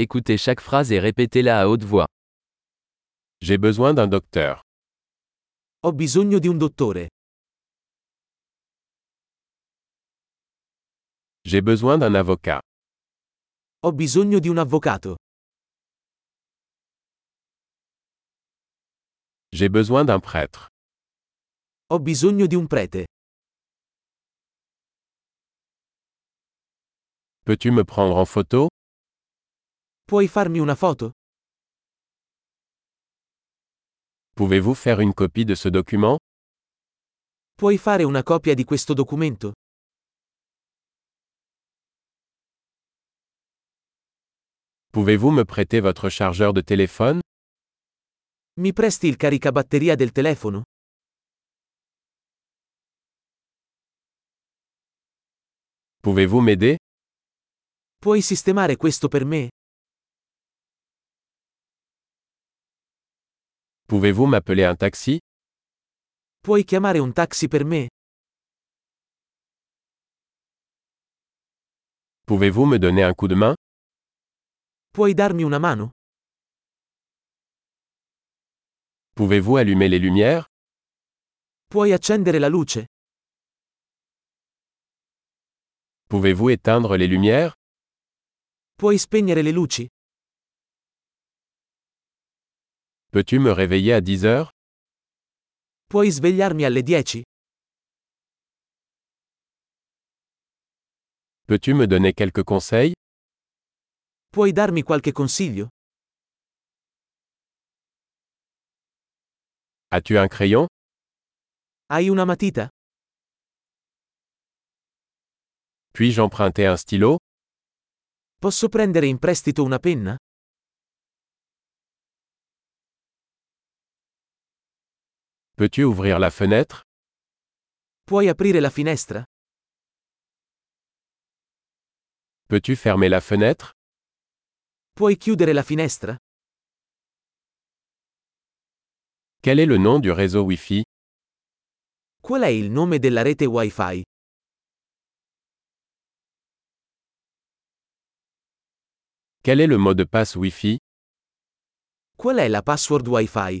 Écoutez chaque phrase et répétez-la à haute voix. J'ai besoin d'un docteur. Ho bisogno di un dottore. J'ai besoin d'un avocat. Ho bisogno di un avvocato. J'ai besoin d'un prêtre. Ho bisogno di un prete. Peux-tu me prendre en photo? Puoi farmi una foto? Pouvez-vous faire une copie de ce document Puoi fare una copia di questo documento? Pouvez-vous me prêter votre chargeur de téléphone Mi presti il caricabatteria del telefono? Pouvez-vous m'aider Puoi sistemare questo per me? Pouvez-vous m'appeler un taxi? Puoi chiamare un taxi per me? Pouvez-vous me donner un coup de main? Puoi darmi una mano? Pouvez-vous allumer les lumières? Puoi accendere la luce? Pouvez-vous éteindre les lumières? Puoi spegnere le luci? Peux-tu me réveiller à 10 heures? Puoi svegliarmi alle 10? Peux-tu me donner quelques conseils? Puoi darmi qualche consiglio? As-tu un crayon? Hai una matita? Puis-je emprunter un stylo? Posso prendere in prestito una penna? Peux-tu ouvrir la fenêtre? Puoi aprire la finestra? Peux-tu fermer la fenêtre? Puoi chiudere la finestra? Quel est le nom du réseau Wi-Fi? Qual è il nome della rete Wi-Fi? Quel est le mot de passe Wi-Fi? Qual è la password Wi-Fi?